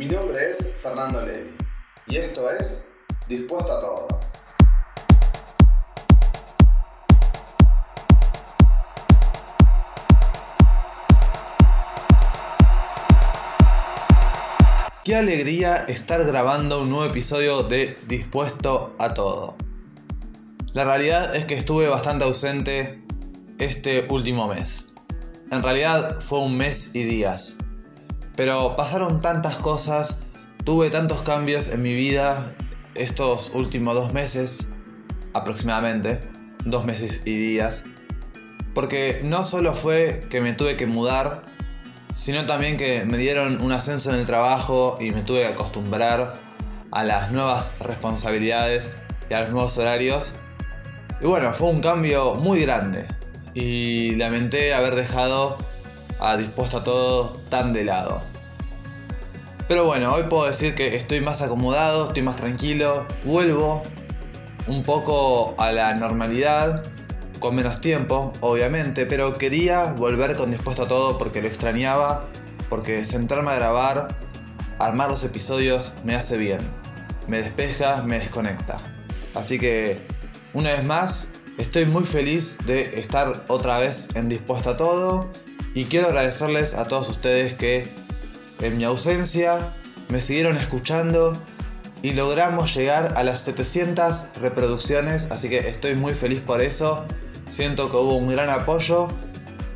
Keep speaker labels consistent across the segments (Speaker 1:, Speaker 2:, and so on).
Speaker 1: Mi nombre es Fernando Levi y esto es Dispuesto a Todo. Qué alegría estar grabando un nuevo episodio de Dispuesto a Todo. La realidad es que estuve bastante ausente este último mes. En realidad fue un mes y días. Pero pasaron tantas cosas, tuve tantos cambios en mi vida estos últimos dos meses, aproximadamente, dos meses y días. Porque no solo fue que me tuve que mudar, sino también que me dieron un ascenso en el trabajo y me tuve que acostumbrar a las nuevas responsabilidades y a los nuevos horarios. Y bueno, fue un cambio muy grande y lamenté haber dejado a dispuesto a todo tan de lado. Pero bueno, hoy puedo decir que estoy más acomodado, estoy más tranquilo, vuelvo un poco a la normalidad, con menos tiempo, obviamente, pero quería volver con dispuesto a todo porque lo extrañaba, porque sentarme a grabar, armar los episodios me hace bien, me despeja, me desconecta. Así que, una vez más, estoy muy feliz de estar otra vez en dispuesto a todo y quiero agradecerles a todos ustedes que en mi ausencia me siguieron escuchando y logramos llegar a las 700 reproducciones, así que estoy muy feliz por eso. Siento que hubo un gran apoyo.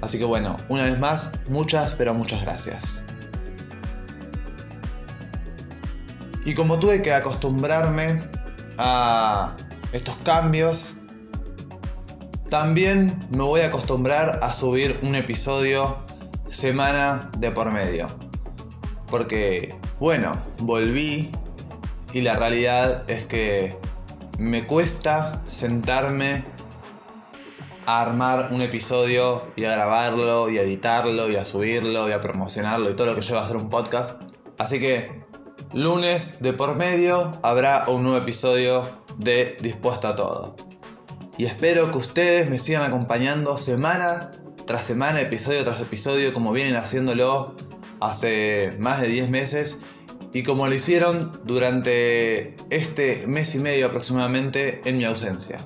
Speaker 1: Así que bueno, una vez más, muchas, pero muchas gracias. Y como tuve que acostumbrarme a estos cambios, también me voy a acostumbrar a subir un episodio semana de por medio. Porque, bueno, volví y la realidad es que me cuesta sentarme a armar un episodio y a grabarlo y a editarlo y a subirlo y a promocionarlo y todo lo que lleva a hacer un podcast. Así que lunes de por medio habrá un nuevo episodio de Dispuesto a Todo. Y espero que ustedes me sigan acompañando semana tras semana, episodio tras episodio, como vienen haciéndolo hace más de 10 meses y como lo hicieron durante este mes y medio aproximadamente en mi ausencia.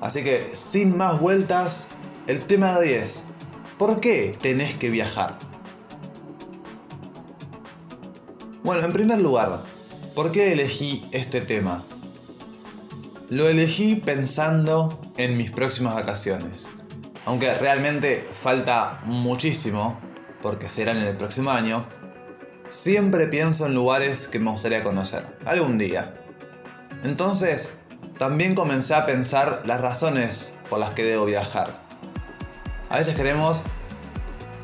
Speaker 1: Así que, sin más vueltas, el tema de hoy es, ¿por qué tenés que viajar? Bueno, en primer lugar, ¿por qué elegí este tema? Lo elegí pensando en mis próximas vacaciones. Aunque realmente falta muchísimo, porque serán en el próximo año, siempre pienso en lugares que me gustaría conocer, algún día. Entonces, también comencé a pensar las razones por las que debo viajar. A veces creemos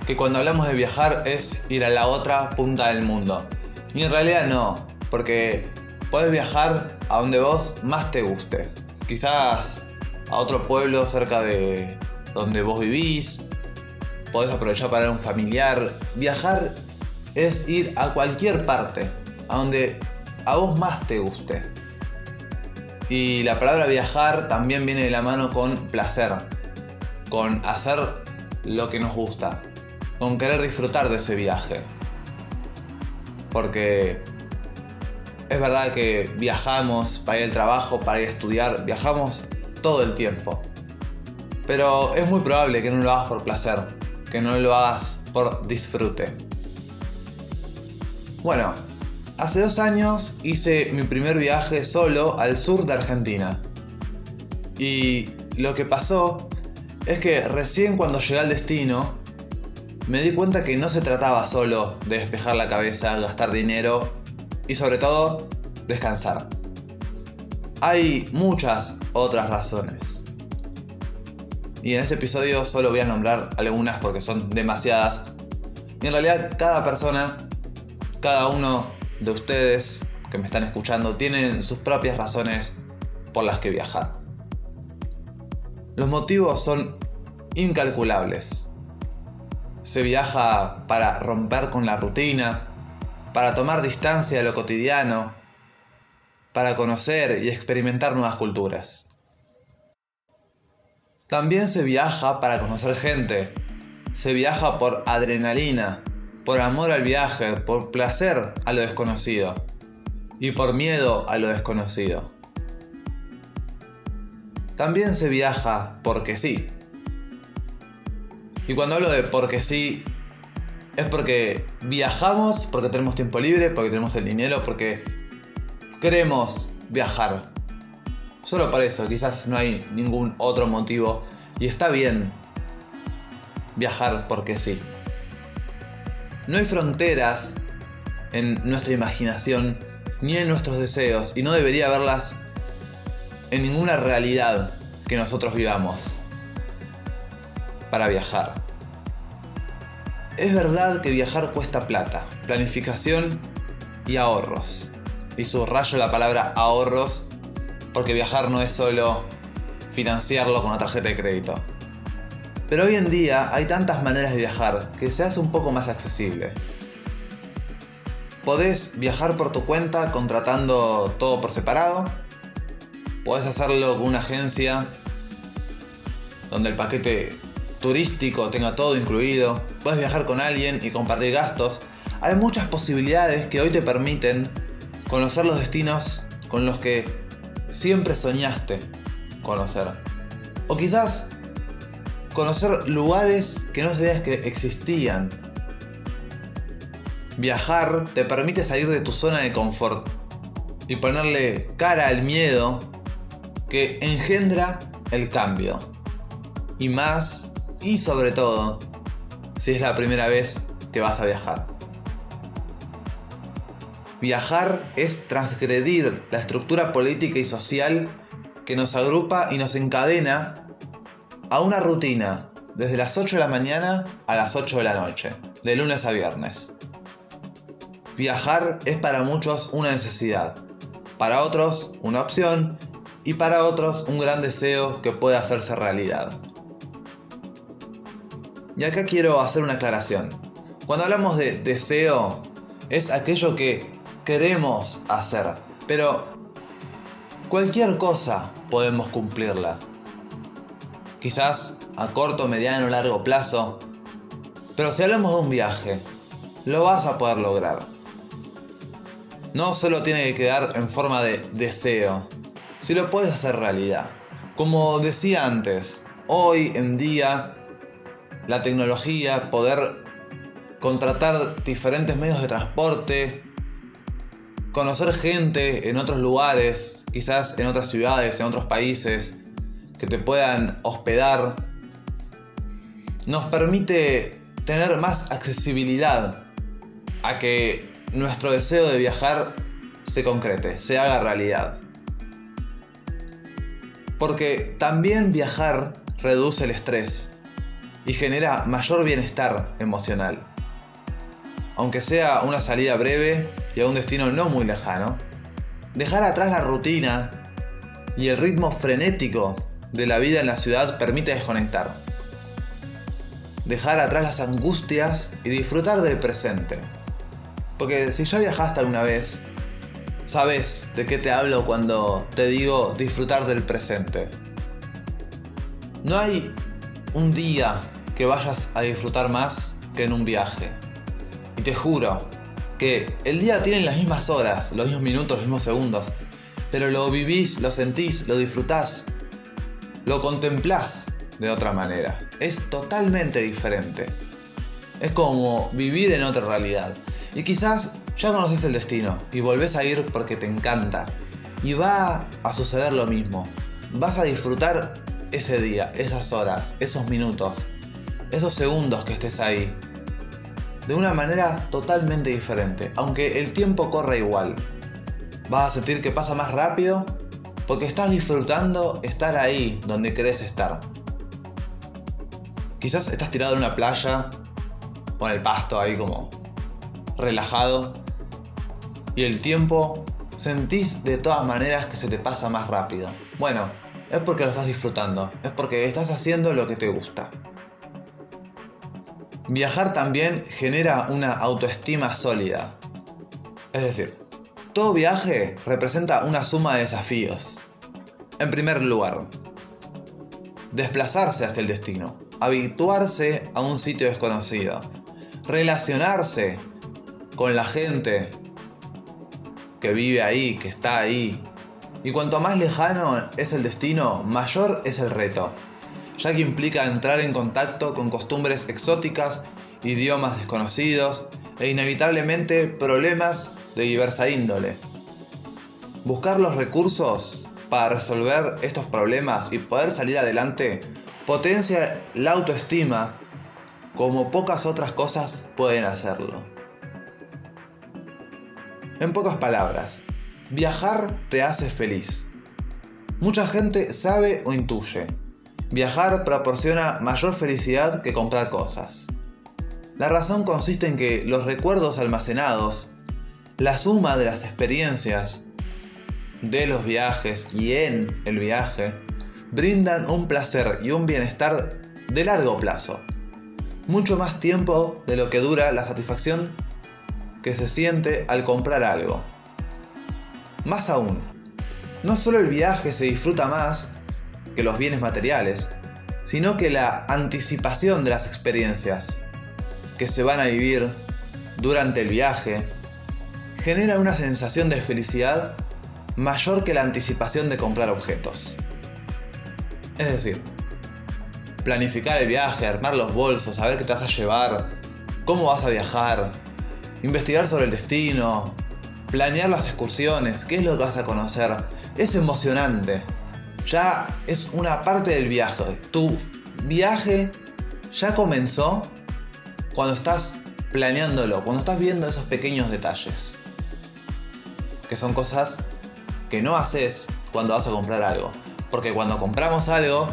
Speaker 1: que cuando hablamos de viajar es ir a la otra punta del mundo. Y en realidad no, porque puedes viajar a donde vos más te guste. Quizás a otro pueblo cerca de donde vos vivís. Podés aprovechar para un familiar. Viajar es ir a cualquier parte, a donde a vos más te guste. Y la palabra viajar también viene de la mano con placer, con hacer lo que nos gusta, con querer disfrutar de ese viaje. Porque es verdad que viajamos para ir al trabajo, para ir a estudiar, viajamos todo el tiempo. Pero es muy probable que no lo hagas por placer, que no lo hagas por disfrute. Bueno, Hace dos años hice mi primer viaje solo al sur de Argentina. Y lo que pasó es que recién cuando llegué al destino, me di cuenta que no se trataba solo de despejar la cabeza, gastar dinero y sobre todo descansar. Hay muchas otras razones. Y en este episodio solo voy a nombrar algunas porque son demasiadas. Y en realidad cada persona, cada uno de ustedes que me están escuchando tienen sus propias razones por las que viajar. Los motivos son incalculables. Se viaja para romper con la rutina, para tomar distancia de lo cotidiano, para conocer y experimentar nuevas culturas. También se viaja para conocer gente, se viaja por adrenalina, por amor al viaje, por placer a lo desconocido y por miedo a lo desconocido. También se viaja porque sí. Y cuando hablo de porque sí, es porque viajamos, porque tenemos tiempo libre, porque tenemos el dinero, porque queremos viajar. Solo para eso, quizás no hay ningún otro motivo. Y está bien viajar porque sí. No hay fronteras en nuestra imaginación ni en nuestros deseos y no debería haberlas en ninguna realidad que nosotros vivamos para viajar. Es verdad que viajar cuesta plata, planificación y ahorros. Y subrayo la palabra ahorros porque viajar no es solo financiarlo con una tarjeta de crédito. Pero hoy en día hay tantas maneras de viajar que se hace un poco más accesible. Podés viajar por tu cuenta contratando todo por separado. Podés hacerlo con una agencia donde el paquete turístico tenga todo incluido. Podés viajar con alguien y compartir gastos. Hay muchas posibilidades que hoy te permiten conocer los destinos con los que siempre soñaste conocer. O quizás conocer lugares que no sabías que existían. Viajar te permite salir de tu zona de confort y ponerle cara al miedo que engendra el cambio. Y más, y sobre todo, si es la primera vez que vas a viajar. Viajar es transgredir la estructura política y social que nos agrupa y nos encadena a una rutina desde las 8 de la mañana a las 8 de la noche, de lunes a viernes. Viajar es para muchos una necesidad, para otros una opción y para otros un gran deseo que puede hacerse realidad. Y acá quiero hacer una aclaración. Cuando hablamos de deseo, es aquello que queremos hacer, pero cualquier cosa podemos cumplirla quizás a corto, mediano, largo plazo. Pero si hablamos de un viaje, lo vas a poder lograr. No solo tiene que quedar en forma de deseo, si lo puedes hacer realidad. Como decía antes, hoy en día la tecnología, poder contratar diferentes medios de transporte, conocer gente en otros lugares, quizás en otras ciudades, en otros países, que te puedan hospedar, nos permite tener más accesibilidad a que nuestro deseo de viajar se concrete, se haga realidad. Porque también viajar reduce el estrés y genera mayor bienestar emocional. Aunque sea una salida breve y a un destino no muy lejano, dejar atrás la rutina y el ritmo frenético de la vida en la ciudad permite desconectar. Dejar atrás las angustias y disfrutar del presente. Porque si ya viajaste alguna vez, sabes de qué te hablo cuando te digo disfrutar del presente. No hay un día que vayas a disfrutar más que en un viaje. Y te juro que el día tiene las mismas horas, los mismos minutos, los mismos segundos. Pero lo vivís, lo sentís, lo disfrutás lo contemplás de otra manera. Es totalmente diferente. Es como vivir en otra realidad. Y quizás ya conoces el destino y volvés a ir porque te encanta. Y va a suceder lo mismo. Vas a disfrutar ese día, esas horas, esos minutos, esos segundos que estés ahí. De una manera totalmente diferente. Aunque el tiempo corre igual. Vas a sentir que pasa más rápido porque estás disfrutando estar ahí donde querés estar. Quizás estás tirado en una playa en el pasto ahí como relajado y el tiempo sentís de todas maneras que se te pasa más rápido. Bueno, es porque lo estás disfrutando, es porque estás haciendo lo que te gusta. Viajar también genera una autoestima sólida. Es decir, todo viaje representa una suma de desafíos. En primer lugar, desplazarse hasta el destino, habituarse a un sitio desconocido, relacionarse con la gente que vive ahí, que está ahí. Y cuanto más lejano es el destino, mayor es el reto, ya que implica entrar en contacto con costumbres exóticas, idiomas desconocidos e inevitablemente problemas de diversa índole. Buscar los recursos para resolver estos problemas y poder salir adelante potencia la autoestima como pocas otras cosas pueden hacerlo. En pocas palabras, viajar te hace feliz. Mucha gente sabe o intuye. Viajar proporciona mayor felicidad que comprar cosas. La razón consiste en que los recuerdos almacenados, la suma de las experiencias de los viajes y en el viaje, brindan un placer y un bienestar de largo plazo. Mucho más tiempo de lo que dura la satisfacción que se siente al comprar algo. Más aún, no solo el viaje se disfruta más que los bienes materiales, sino que la anticipación de las experiencias que se van a vivir durante el viaje genera una sensación de felicidad mayor que la anticipación de comprar objetos. Es decir, planificar el viaje, armar los bolsos, saber qué te vas a llevar, cómo vas a viajar, investigar sobre el destino, planear las excursiones, qué es lo que vas a conocer, es emocionante. Ya es una parte del viaje. Tu viaje ya comenzó cuando estás planeándolo, cuando estás viendo esos pequeños detalles. Que son cosas que no haces cuando vas a comprar algo. Porque cuando compramos algo,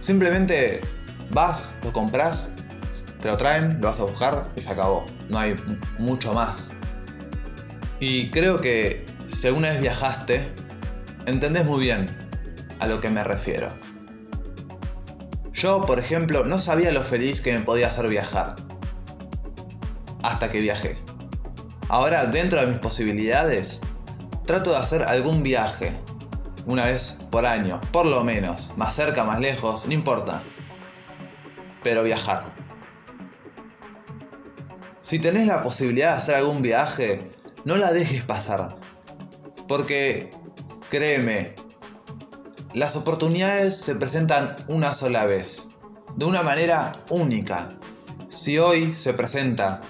Speaker 1: simplemente vas, lo compras, te lo traen, lo vas a buscar y se acabó. No hay mucho más. Y creo que si alguna vez viajaste, entendés muy bien a lo que me refiero. Yo, por ejemplo, no sabía lo feliz que me podía hacer viajar. Hasta que viajé. Ahora, dentro de mis posibilidades, trato de hacer algún viaje una vez por año, por lo menos, más cerca, más lejos, no importa. Pero viajar. Si tenés la posibilidad de hacer algún viaje, no la dejes pasar. Porque, créeme, las oportunidades se presentan una sola vez, de una manera única. Si hoy se presenta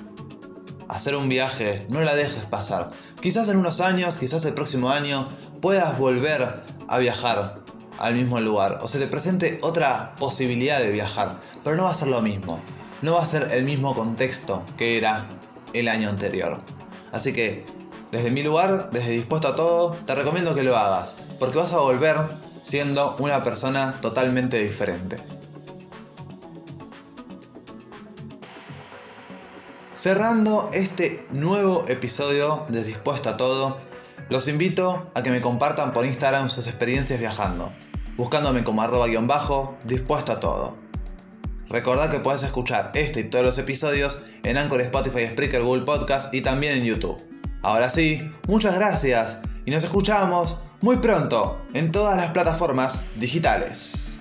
Speaker 1: hacer un viaje, no la dejes pasar. Quizás en unos años, quizás el próximo año, puedas volver a viajar al mismo lugar o se te presente otra posibilidad de viajar, pero no va a ser lo mismo, no va a ser el mismo contexto que era el año anterior. Así que, desde mi lugar, desde dispuesto a todo, te recomiendo que lo hagas, porque vas a volver siendo una persona totalmente diferente. Cerrando este nuevo episodio de Dispuesto a Todo, los invito a que me compartan por Instagram sus experiencias viajando, buscándome como arroba guion bajo, dispuesto a todo. Recordad que puedes escuchar este y todos los episodios en Anchor, Spotify, Spreaker, Google Podcast y también en YouTube. Ahora sí, muchas gracias y nos escuchamos muy pronto en todas las plataformas digitales.